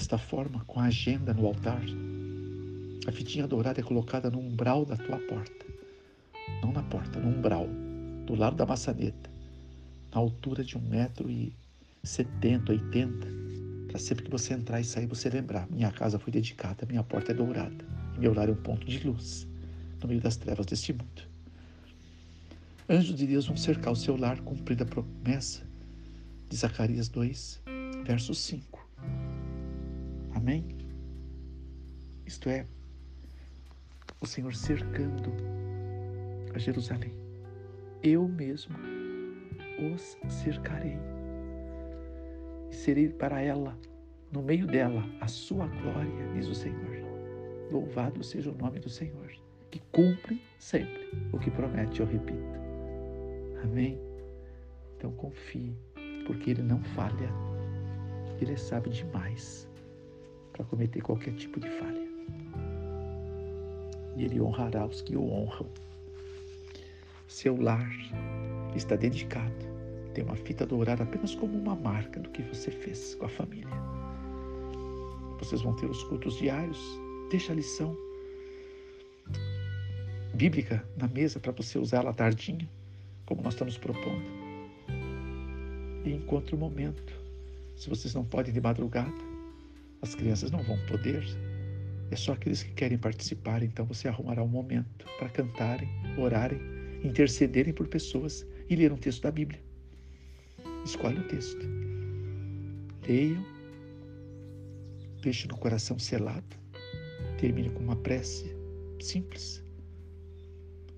desta forma, com a agenda no altar, a fitinha dourada é colocada no umbral da tua porta. Não na porta, no umbral, do lado da maçaneta, na altura de um metro e setenta, oitenta, para sempre que você entrar e sair você lembrar: minha casa foi dedicada, minha porta é dourada, e meu lar é um ponto de luz no meio das trevas deste mundo. Anjos de Deus vão cercar o seu lar, cumprindo a promessa de Zacarias 2, verso 5. Amém? Isto é, o Senhor cercando a Jerusalém. Eu mesmo os cercarei e serei para ela, no meio dela, a sua glória, diz o Senhor. Louvado seja o nome do Senhor, que cumpre sempre o que promete, eu repito. Amém? Então confie, porque Ele não falha. Ele sabe demais para cometer qualquer tipo de falha. E Ele honrará os que o honram. Seu lar está dedicado. Tem uma fita dourada apenas como uma marca do que você fez com a família. Vocês vão ter os cultos diários. Deixa a lição bíblica na mesa para você usar ela tardinha como nós estamos propondo. E encontre o momento. Se vocês não podem de madrugada, as crianças não vão poder. É só aqueles que querem participar, então você arrumará um momento para cantarem, orarem, intercederem por pessoas e ler um texto da Bíblia. Escolhe o texto. Leiam, deixe no coração selado, termine com uma prece simples.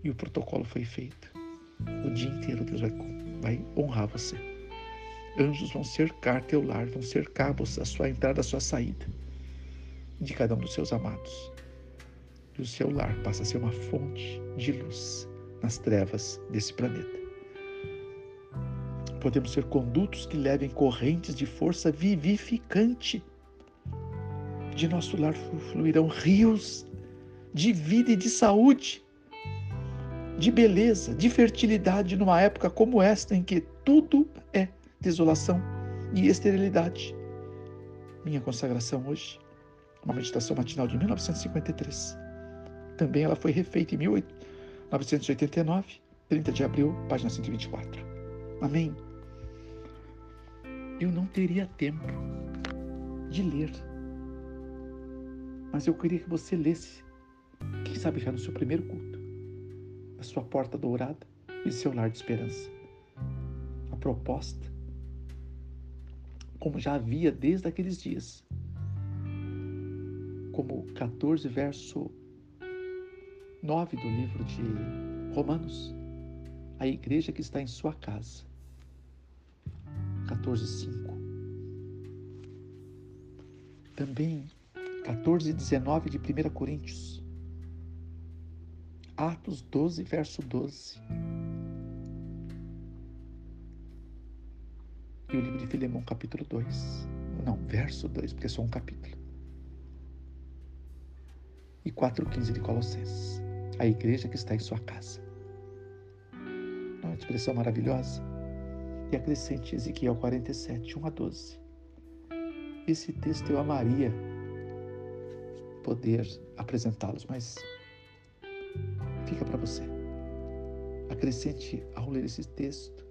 E o protocolo foi feito. O dia inteiro Deus vai, vai honrar você. Anjos vão cercar teu lar, vão cercar a sua entrada, a sua saída, de cada um dos seus amados. E o seu lar passa a ser uma fonte de luz nas trevas desse planeta. Podemos ser condutos que levem correntes de força vivificante. De nosso lar fluirão rios de vida e de saúde de beleza, de fertilidade numa época como esta em que tudo é desolação e esterilidade. Minha consagração hoje, uma meditação matinal de 1953. Também ela foi refeita em 1989, 30 de abril, página 124. Amém. Eu não teria tempo de ler, mas eu queria que você lesse, quem sabe já no seu primeiro culto a sua porta dourada e seu lar de esperança. A proposta, como já havia desde aqueles dias, como 14, verso 9 do livro de Romanos, a igreja que está em sua casa. 14, 5. Também 14, 19 de 1 Coríntios. Atos 12, verso 12. E o livro de Filemão, capítulo 2. Não, verso 2, porque é só um capítulo. E 4,15 de Colossenses. A igreja que está em sua casa. Não é uma expressão maravilhosa? E acrescente Ezequiel 47, 1 a 12. Esse texto eu amaria poder apresentá-los, mas fica para você. Acrescente ao ler esse texto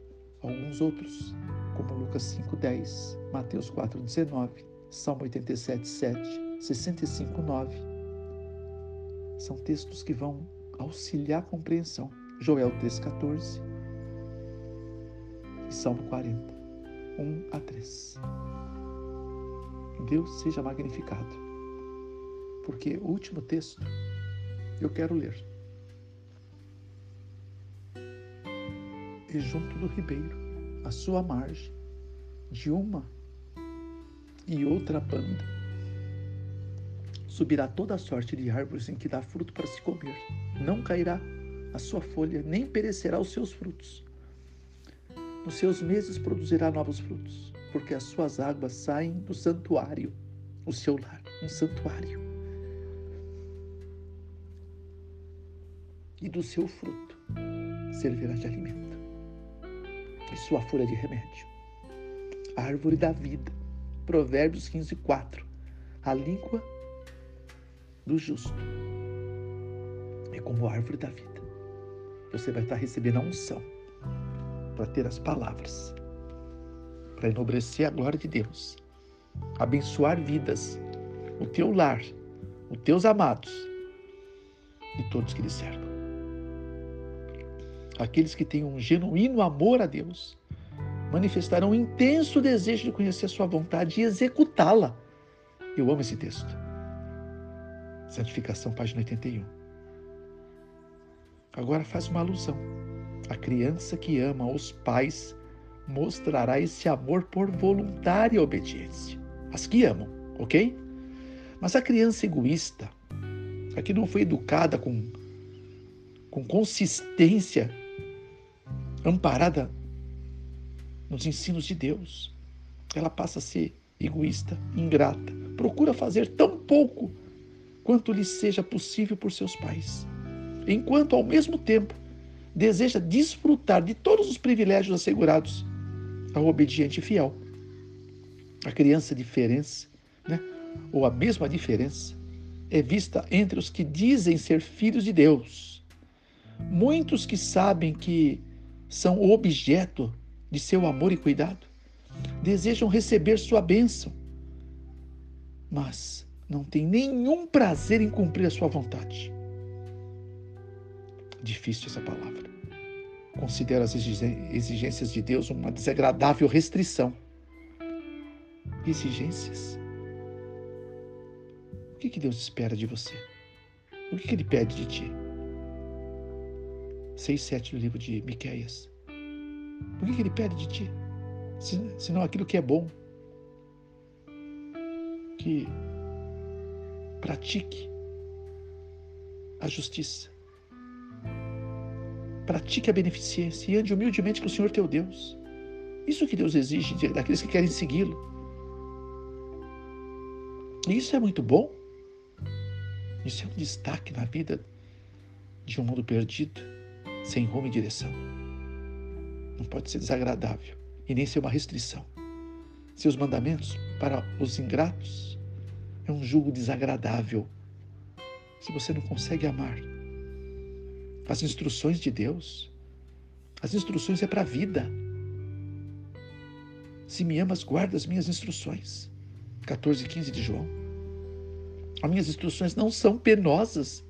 alguns outros, como Lucas 5:10, Mateus 4:19, Salmo 87:7, 65:9. São textos que vão auxiliar a compreensão. Joel 3:14 e Salmo 40, 1 a 3. Deus seja magnificado. Porque o último texto eu quero ler. e junto do ribeiro, à sua margem, de uma e outra banda, subirá toda sorte de árvores em que dá fruto para se comer. Não cairá a sua folha, nem perecerá os seus frutos. Nos seus meses produzirá novos frutos, porque as suas águas saem do santuário, o seu lar, um santuário. E do seu fruto servirá de alimento e sua folha de remédio. Árvore da vida. Provérbios 15, 4. A língua do justo é como a árvore da vida. Você vai estar recebendo a unção para ter as palavras, para enobrecer a glória de Deus, abençoar vidas, o teu lar, os teus amados e todos que lhe cercam. Aqueles que têm um genuíno amor a Deus manifestarão um intenso desejo de conhecer a sua vontade e executá-la. Eu amo esse texto. Santificação, página 81. Agora faz uma alusão. A criança que ama os pais mostrará esse amor por voluntária obediência. As que amam, ok? Mas a criança egoísta, a que não foi educada com, com consistência, amparada nos ensinos de Deus, ela passa a ser egoísta, ingrata, procura fazer tão pouco quanto lhe seja possível por seus pais, enquanto ao mesmo tempo deseja desfrutar de todos os privilégios assegurados ao obediente fiel. A criança diferença, né, ou a mesma diferença, é vista entre os que dizem ser filhos de Deus. Muitos que sabem que são objeto de seu amor e cuidado, desejam receber sua bênção, mas não têm nenhum prazer em cumprir a sua vontade. Difícil essa palavra. Considero as exigências de Deus uma desagradável restrição. Exigências? O que Deus espera de você? O que Ele pede de ti? 6, 7 do livro de Miquéias. O que Ele pede de ti? Senão aquilo que é bom. Que pratique a justiça. Pratique a beneficência e ande humildemente com o Senhor teu Deus. Isso que Deus exige daqueles que querem segui-lo. E isso é muito bom. Isso é um destaque na vida de um mundo perdido, sem rumo e direção. Não pode ser desagradável e nem ser uma restrição. Seus mandamentos para os ingratos é um jugo desagradável. Se você não consegue amar as instruções de Deus, as instruções é para a vida. Se me amas, guarda as minhas instruções. 14 e 15 de João. As minhas instruções não são penosas,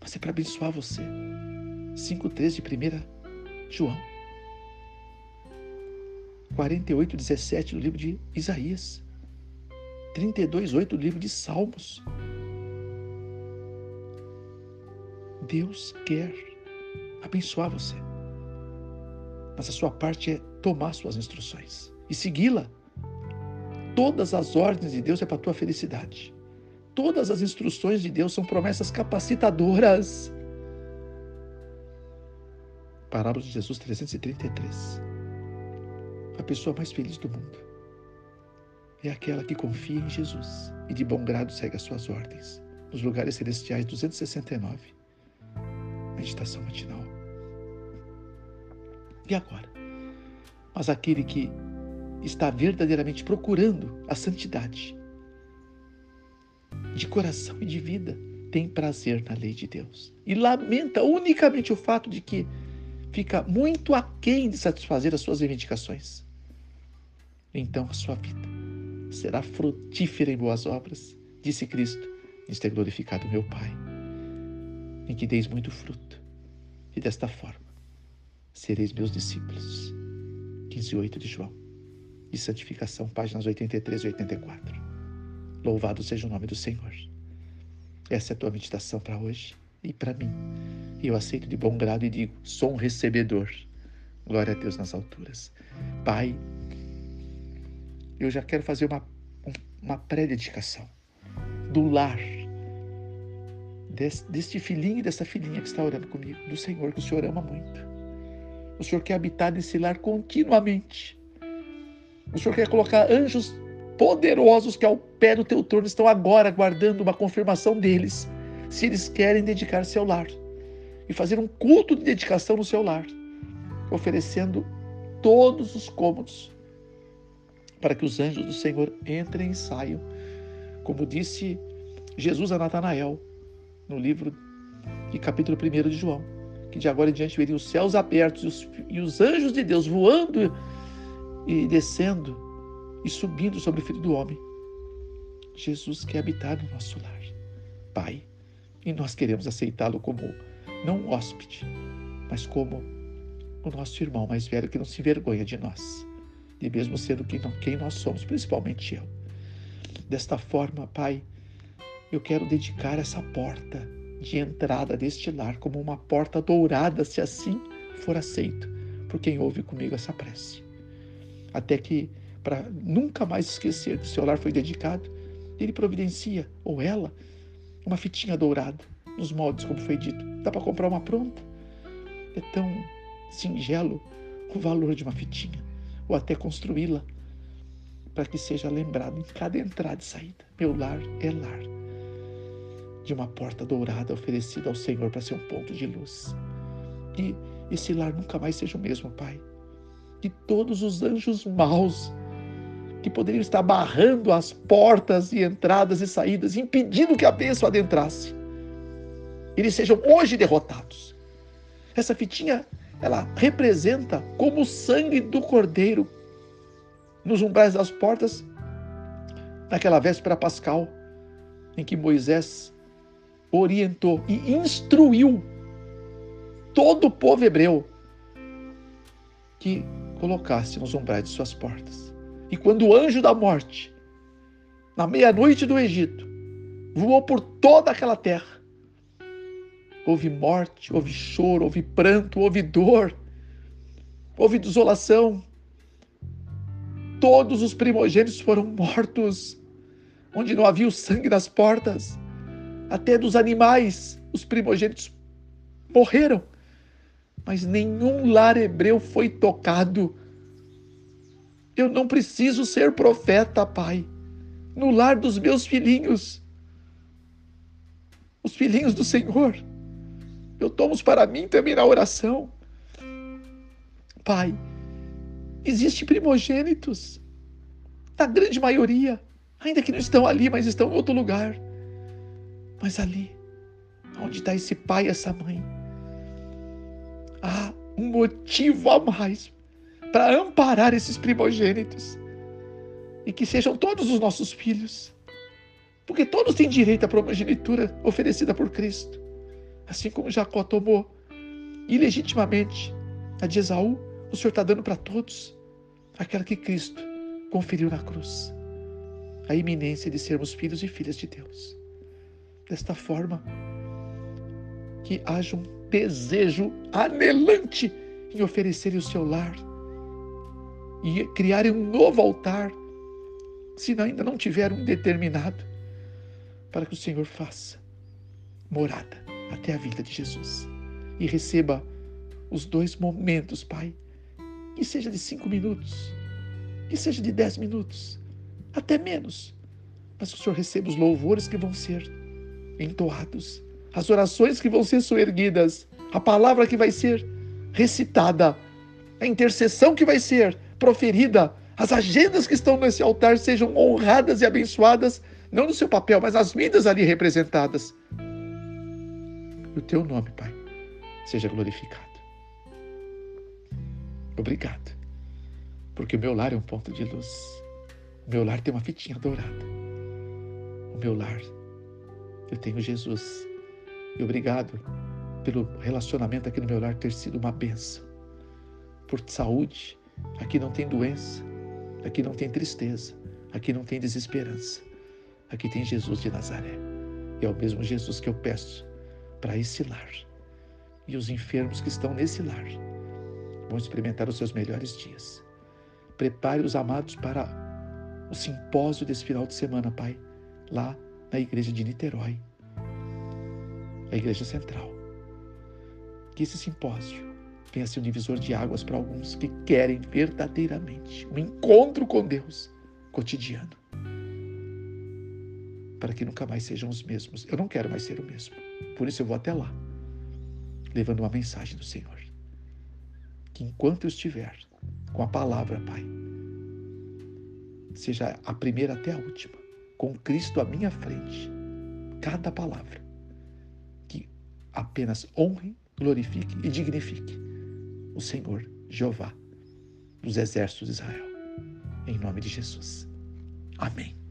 mas é para abençoar você. 5,13 de 1 João. 48, 17 do livro de Isaías. 32, 8 do livro de Salmos. Deus quer abençoar você. Mas a sua parte é tomar suas instruções e segui-la. Todas as ordens de Deus é para a tua felicidade. Todas as instruções de Deus são promessas capacitadoras. Parábola de Jesus 333. A pessoa mais feliz do mundo é aquela que confia em Jesus e de bom grado segue as suas ordens. Nos lugares celestiais 269. Meditação matinal. E agora? Mas aquele que está verdadeiramente procurando a santidade, de coração e de vida, tem prazer na lei de Deus. E lamenta unicamente o fato de que fica muito aquém de satisfazer as suas reivindicações. Então a sua vida será frutífera em boas obras, disse Cristo. Isto é glorificado meu Pai, em que deis muito fruto, e desta forma sereis meus discípulos. 15:8 de João. De santificação, páginas 83 e 84. Louvado seja o nome do Senhor. Essa é a tua meditação para hoje e para mim. E eu aceito de bom grado e digo: sou um recebedor. Glória a Deus nas alturas. Pai, eu já quero fazer uma, uma pré-dedicação do lar deste, filhinho e dessa filhinha que está orando comigo, do Senhor, que o Senhor ama muito. O Senhor quer habitar nesse lar continuamente. O Senhor quer colocar anjos poderosos que ao pé do teu trono estão agora aguardando uma confirmação deles, se eles querem dedicar-se ao lar e fazer um culto de dedicação no seu lar, oferecendo todos os cômodos para que os anjos do Senhor entrem e saiam Como disse Jesus a Natanael no livro e capítulo 1 de João, que de agora em diante veriam os céus abertos e os, e os anjos de Deus voando e descendo e subindo sobre o Filho do Homem. Jesus quer habitar no nosso lar, Pai, e nós queremos aceitá-lo como não um hóspede, mas como o nosso irmão mais velho que não se envergonha de nós, e mesmo sendo quem nós somos, principalmente eu. Desta forma, Pai, eu quero dedicar essa porta de entrada deste lar como uma porta dourada, se assim for aceito por quem ouve comigo essa prece. Até que, para nunca mais esquecer que o seu lar foi dedicado, ele providencia, ou ela, uma fitinha dourada, nos moldes, como foi dito. Dá para comprar uma pronta. É tão singelo o valor de uma fitinha, ou até construí-la, para que seja lembrado em cada entrada e saída. Meu lar é lar de uma porta dourada oferecida ao Senhor para ser um ponto de luz. Que esse lar nunca mais seja o mesmo, Pai. Que todos os anjos maus que poderiam estar barrando as portas e entradas e saídas, impedindo que a bênção adentrasse, eles sejam hoje derrotados. Essa fitinha, ela representa como o sangue do cordeiro nos umbrais das portas naquela véspera pascal em que Moisés orientou e instruiu todo o povo hebreu que colocasse nos umbrais de suas portas. E quando o anjo da morte, na meia-noite do Egito, voou por toda aquela terra, houve morte, houve choro, houve pranto, houve dor, houve desolação. Todos os primogênitos foram mortos, onde não havia o sangue nas portas até dos animais, os primogênitos morreram. Mas nenhum lar hebreu foi tocado. Eu não preciso ser profeta, pai. No lar dos meus filhinhos, os filhinhos do Senhor, eu tomo para mim também na oração. Pai, existem primogênitos, na grande maioria, ainda que não estão ali, mas estão em outro lugar. Mas ali, onde está esse pai essa mãe, há um motivo a mais para amparar esses primogênitos e que sejam todos os nossos filhos, porque todos têm direito à primogenitura oferecida por Cristo, assim como Jacó tomou ilegitimamente a de Esaú, o Senhor está dando para todos aquela que Cristo conferiu na cruz, a iminência de sermos filhos e filhas de Deus desta forma. Que haja um desejo anelante em oferecer o seu lar e criarem um novo altar, se ainda não tiver um determinado, para que o Senhor faça morada até a vinda de Jesus e receba os dois momentos, Pai, que seja de cinco minutos, que seja de dez minutos, até menos, mas que o Senhor receba os louvores que vão ser entoados, as orações que vão ser soerguidas, a palavra que vai ser recitada, a intercessão que vai ser proferida, as agendas que estão nesse altar sejam honradas e abençoadas, não no seu papel, mas as vidas ali representadas. E o teu nome, Pai, seja glorificado. Obrigado, porque o meu lar é um ponto de luz. O meu lar tem uma fitinha dourada. O meu lar eu tenho Jesus. E obrigado pelo relacionamento aqui no meu lar ter sido uma benção. Por saúde, aqui não tem doença, aqui não tem tristeza, aqui não tem desesperança. Aqui tem Jesus de Nazaré. E é o mesmo Jesus que eu peço para esse lar. E os enfermos que estão nesse lar vão experimentar os seus melhores dias. Prepare os amados para o simpósio desse final de semana, Pai, lá na igreja de Niterói, a igreja central. Que esse simpósio venha ser um divisor de águas para alguns que querem verdadeiramente um encontro com Deus cotidiano. Para que nunca mais sejam os mesmos. Eu não quero mais ser o mesmo. Por isso eu vou até lá, levando uma mensagem do Senhor. Que enquanto eu estiver com a palavra, Pai, seja a primeira até a última com Cristo à minha frente, cada palavra que apenas honre, glorifique e dignifique o Senhor Jeová dos exércitos de Israel. Em nome de Jesus. Amém.